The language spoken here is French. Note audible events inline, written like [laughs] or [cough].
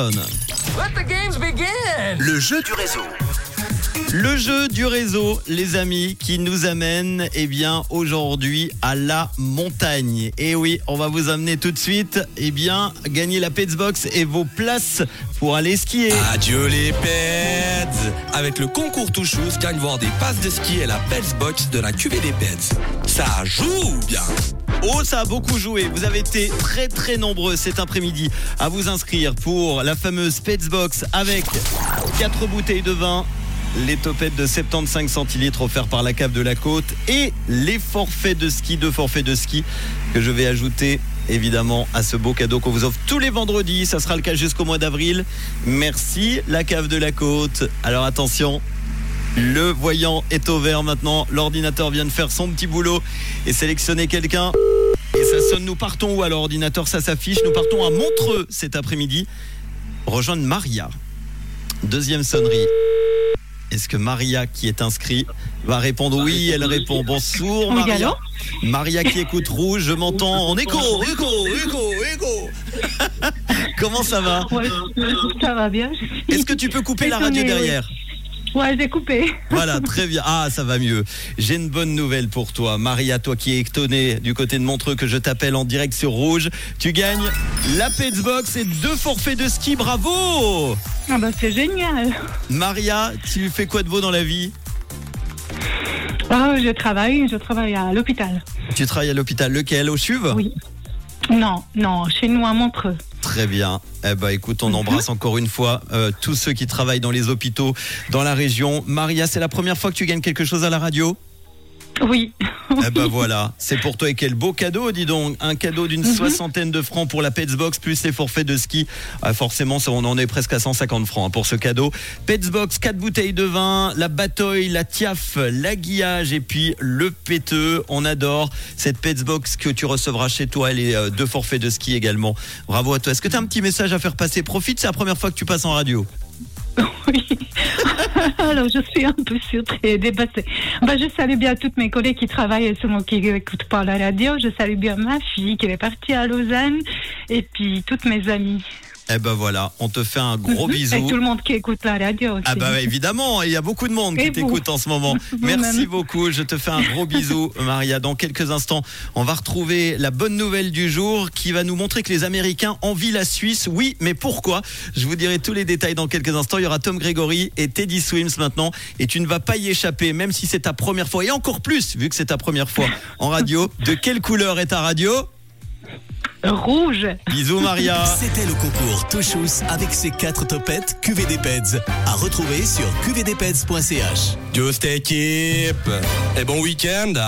Let the games begin! Le jeu du réseau. Le jeu du réseau, les amis, qui nous amène, eh bien, aujourd'hui à la montagne. Et oui, on va vous amener tout de suite, eh bien, gagner la Petsbox et vos places pour aller skier. Adieu les pets Avec le concours Touchous, gagne voir des passes de ski et la Pets Box de la QV des Pets. Ça joue bien Oh, ça a beaucoup joué. Vous avez été très très nombreux cet après-midi à vous inscrire pour la fameuse Petsbox avec 4 bouteilles de vin, les topettes de 75 centilitres offerts par la cave de la côte et les forfaits de ski, deux forfaits de ski que je vais ajouter évidemment à ce beau cadeau qu'on vous offre tous les vendredis. Ça sera le cas jusqu'au mois d'avril. Merci la cave de la côte. Alors attention, le voyant est au vert maintenant. L'ordinateur vient de faire son petit boulot et sélectionner quelqu'un. Et ça sonne, nous partons où à l'ordinateur Ça s'affiche. Nous partons à Montreux cet après-midi. Rejoindre Maria. Deuxième sonnerie. Est-ce que Maria qui est inscrite va répondre oui Elle répond bonjour Oui, Maria. Maria qui écoute rouge, je m'entends en écho, écho, écho, écho. [laughs] Comment ça va ça va bien. Est-ce que tu peux couper la radio derrière Ouais, j'ai coupé. [laughs] Voilà, très bien. Ah, ça va mieux. J'ai une bonne nouvelle pour toi. Maria, toi qui es étonnée du côté de Montreux, que je t'appelle en direct sur Rouge. Tu gagnes la Petsbox et deux forfaits de ski. Bravo Ah bah c'est génial. Maria, tu fais quoi de beau dans la vie? Ah, je travaille, je travaille à l'hôpital. Tu travailles à l'hôpital lequel? Au CHUV? Oui. Non, non, chez nous à Montreux. Très bien. Eh ben, écoute, on embrasse encore une fois euh, tous ceux qui travaillent dans les hôpitaux dans la région. Maria, c'est la première fois que tu gagnes quelque chose à la radio? Oui. Eh ben [laughs] voilà, c'est pour toi et quel beau cadeau, dis donc. Un cadeau d'une soixantaine de francs pour la Petsbox plus les forfaits de ski. Ah, forcément, ça, on en est presque à 150 francs hein, pour ce cadeau. Petsbox, 4 bouteilles de vin, la batoille, la tiaf, la guillage et puis le péteux. On adore cette Petsbox que tu recevras chez toi et les euh, deux forfaits de ski également. Bravo à toi. Est-ce que tu as un petit message à faire passer? Profite, c'est la première fois que tu passes en radio. Oui. [laughs] Alors, je suis un peu surprise, dépassée. Bah, je salue bien toutes mes collègues qui travaillent et ceux qui n'écoutent pas la radio. Je salue bien ma fille qui est partie à Lausanne et puis toutes mes amies. Eh ben voilà, on te fait un gros Mhm. bisou. Et tout le monde qui écoute la radio aussi. Ah bah évidemment, il y a beaucoup de monde qui Et t'écoute en ce moment. [laughs] Merci beaucoup, je te fais un gros bisou [laughs] Maria. Dans quelques instants, on va retrouver la bonne nouvelle du jour qui va nous montrer que les Américains envient la Suisse. Oui, mais pourquoi? Je vous dirai tous les détails dans quelques instants. Il y aura Tom Gregory et Teddy Swims maintenant et tu ne vas pas y échapper même si c'est ta première fois et encore plus vu que c'est ta première fois en radio. De quelle couleur est ta radio? Rouge. Bisous Maria. [laughs] C'était le concours Touchous avec ses quatre topettes QV des Peds. À retrouver sur qvdpeds.ch. Just équipe Et bon week-end hein.